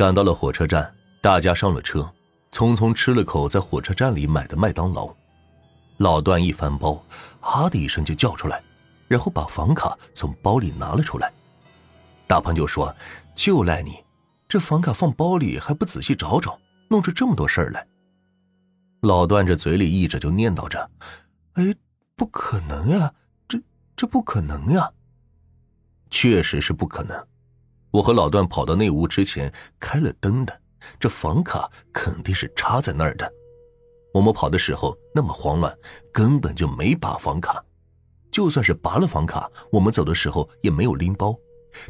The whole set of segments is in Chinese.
赶到了火车站，大家上了车，匆匆吃了口在火车站里买的麦当劳。老段一翻包，啊的一声就叫出来，然后把房卡从包里拿了出来。大胖就说：“就赖你，这房卡放包里还不仔细找找，弄出这么多事儿来。”老段这嘴里一直就念叨着：“哎，不可能呀，这这不可能呀。”确实是不可能。我和老段跑到那屋之前开了灯的，这房卡肯定是插在那儿的。我们跑的时候那么慌乱，根本就没拔房卡。就算是拔了房卡，我们走的时候也没有拎包。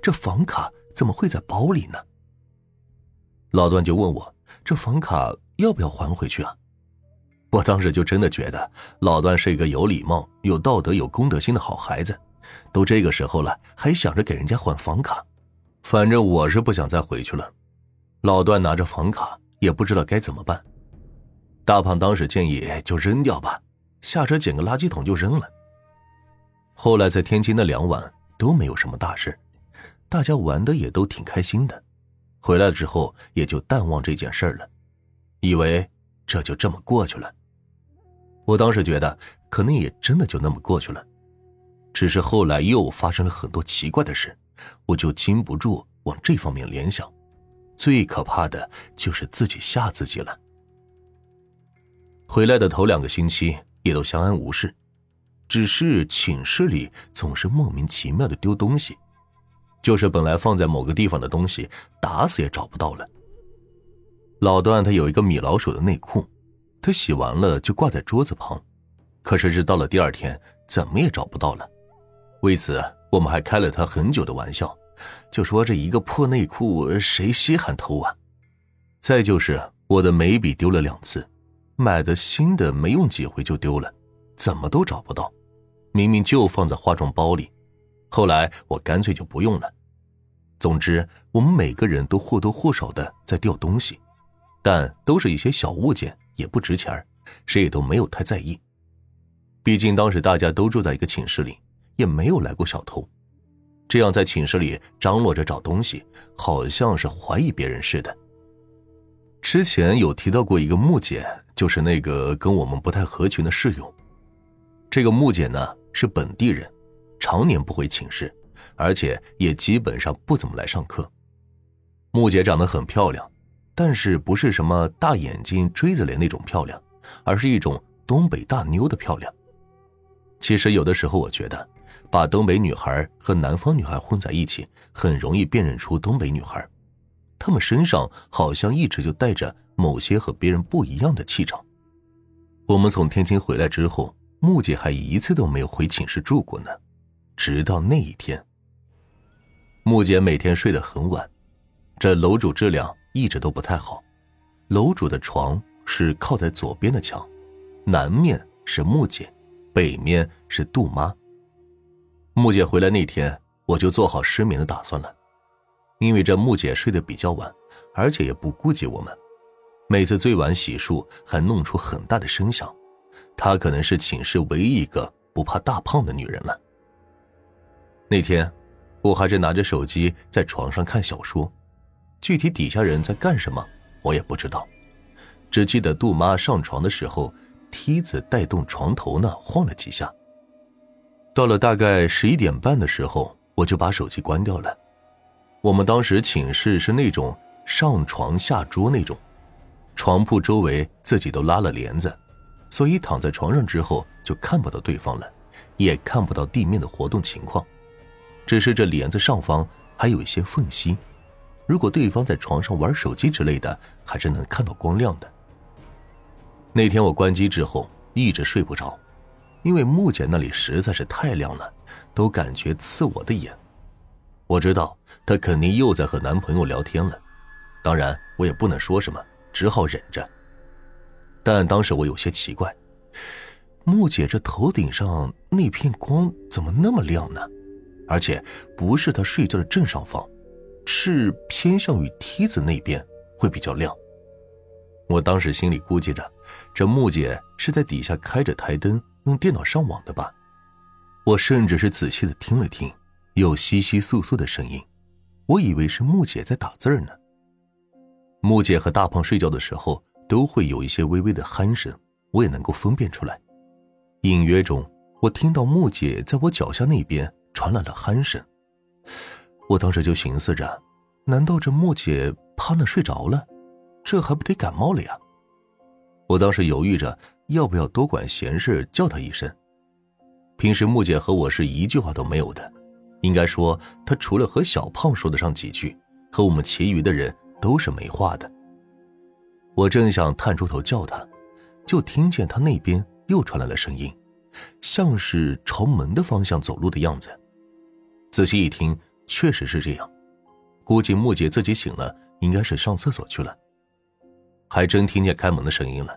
这房卡怎么会在包里呢？老段就问我：“这房卡要不要还回去啊？”我当时就真的觉得老段是一个有礼貌、有道德、有公德心的好孩子。都这个时候了，还想着给人家换房卡，反正我是不想再回去了。老段拿着房卡，也不知道该怎么办。大胖当时建议就扔掉吧，下车捡个垃圾桶就扔了。后来在天津那两晚都没有什么大事。大家玩的也都挺开心的，回来之后也就淡忘这件事了，以为这就这么过去了。我当时觉得可能也真的就那么过去了，只是后来又发生了很多奇怪的事，我就禁不住往这方面联想。最可怕的就是自己吓自己了。回来的头两个星期也都相安无事，只是寝室里总是莫名其妙的丢东西。就是本来放在某个地方的东西，打死也找不到了。老段他有一个米老鼠的内裤，他洗完了就挂在桌子旁，可是直到了第二天，怎么也找不到了。为此，我们还开了他很久的玩笑，就说这一个破内裤谁稀罕偷啊？再就是我的眉笔丢了两次，买的新的没用几回就丢了，怎么都找不到，明明就放在化妆包里。后来我干脆就不用了。总之，我们每个人都或多或少的在掉东西，但都是一些小物件，也不值钱谁也都没有太在意。毕竟当时大家都住在一个寝室里，也没有来过小偷。这样在寝室里张罗着找东西，好像是怀疑别人似的。之前有提到过一个木姐，就是那个跟我们不太合群的室友。这个木姐呢是本地人。常年不回寝室，而且也基本上不怎么来上课。木姐长得很漂亮，但是不是什么大眼睛、锥子脸那种漂亮，而是一种东北大妞的漂亮。其实有的时候我觉得，把东北女孩和南方女孩混在一起，很容易辨认出东北女孩。她们身上好像一直就带着某些和别人不一样的气场。我们从天津回来之后，木姐还一次都没有回寝室住过呢。直到那一天，木姐每天睡得很晚，这楼主质量一直都不太好。楼主的床是靠在左边的墙，南面是木姐，北面是杜妈。木姐回来那天，我就做好失眠的打算了，因为这木姐睡得比较晚，而且也不顾及我们，每次最晚洗漱还弄出很大的声响，她可能是寝室唯一一个不怕大胖的女人了。那天，我还是拿着手机在床上看小说，具体底下人在干什么我也不知道，只记得杜妈上床的时候，梯子带动床头呢晃了几下。到了大概十一点半的时候，我就把手机关掉了。我们当时寝室是那种上床下桌那种，床铺周围自己都拉了帘子，所以躺在床上之后就看不到对方了，也看不到地面的活动情况。只是这帘子上方还有一些缝隙，如果对方在床上玩手机之类的，还是能看到光亮的。那天我关机之后一直睡不着，因为木姐那里实在是太亮了，都感觉刺我的眼。我知道她肯定又在和男朋友聊天了，当然我也不能说什么，只好忍着。但当时我有些奇怪，木姐这头顶上那片光怎么那么亮呢？而且不是他睡觉的正上方，是偏向于梯子那边会比较亮。我当时心里估计着，这木姐是在底下开着台灯用电脑上网的吧。我甚至是仔细的听了听，有窸窸窣窣的声音，我以为是木姐在打字呢。木姐和大胖睡觉的时候都会有一些微微的鼾声，我也能够分辨出来。隐约中，我听到木姐在我脚下那边传来了鼾声。我当时就寻思着，难道这木姐趴那睡着了？这还不得感冒了呀？我当时犹豫着要不要多管闲事叫他一声。平时木姐和我是一句话都没有的，应该说她除了和小胖说得上几句，和我们其余的人都是没话的。我正想探出头叫他，就听见他那边又传来了声音，像是朝门的方向走路的样子。仔细一听，确实是这样，估计木姐自己醒了，应该是上厕所去了。还真听见开门的声音了，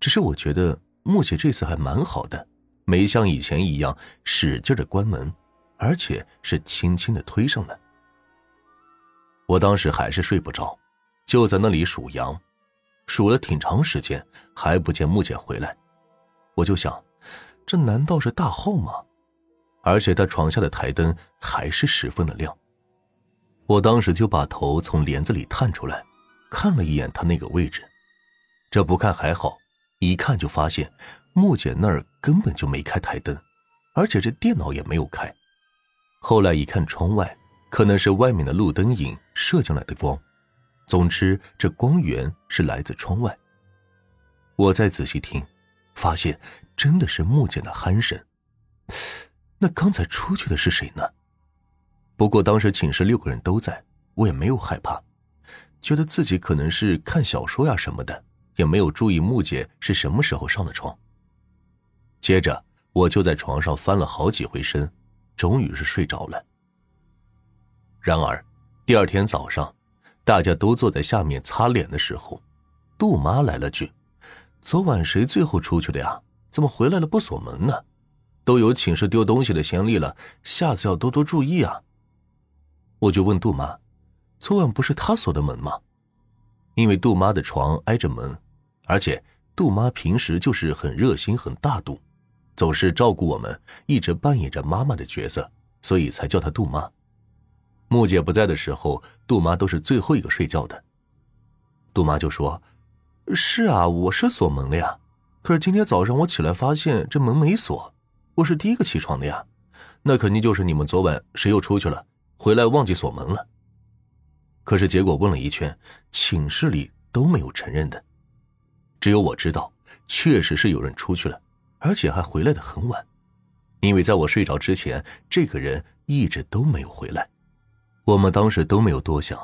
只是我觉得木姐这次还蛮好的。没像以前一样使劲的关门，而且是轻轻的推上了。我当时还是睡不着，就在那里数羊，数了挺长时间，还不见木姐回来。我就想，这难道是大号吗？而且他床下的台灯还是十分的亮。我当时就把头从帘子里探出来，看了一眼他那个位置。这不看还好，一看就发现。木简那儿根本就没开台灯，而且这电脑也没有开。后来一看窗外，可能是外面的路灯影射进来的光。总之，这光源是来自窗外。我再仔细听，发现真的是木简的鼾声。那刚才出去的是谁呢？不过当时寝室六个人都在，我也没有害怕，觉得自己可能是看小说呀什么的，也没有注意木姐是什么时候上的床。接着，我就在床上翻了好几回身，终于是睡着了。然而，第二天早上，大家都坐在下面擦脸的时候，杜妈来了句：“昨晚谁最后出去的呀？怎么回来了不锁门呢？都有寝室丢东西的先例了，下次要多多注意啊！”我就问杜妈：“昨晚不是她锁的门吗？”因为杜妈的床挨着门，而且杜妈平时就是很热心、很大度。总是照顾我们，一直扮演着妈妈的角色，所以才叫她杜妈。木姐不在的时候，杜妈都是最后一个睡觉的。杜妈就说：“是啊，我是锁门了呀。可是今天早上我起来发现这门没锁，我是第一个起床的呀。那肯定就是你们昨晚谁又出去了，回来忘记锁门了。可是结果问了一圈，寝室里都没有承认的，只有我知道，确实是有人出去了。”而且还回来的很晚，因为在我睡着之前，这个人一直都没有回来。我们当时都没有多想，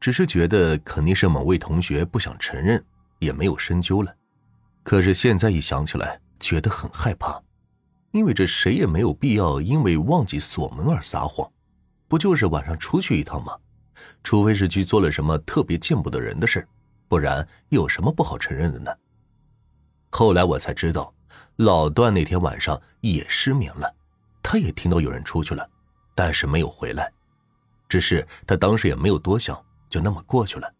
只是觉得肯定是某位同学不想承认，也没有深究了。可是现在一想起来，觉得很害怕，因为这谁也没有必要因为忘记锁门而撒谎，不就是晚上出去一趟吗？除非是去做了什么特别见不得人的事不然有什么不好承认的呢？后来我才知道。老段那天晚上也失眠了，他也听到有人出去了，但是没有回来，只是他当时也没有多想，就那么过去了。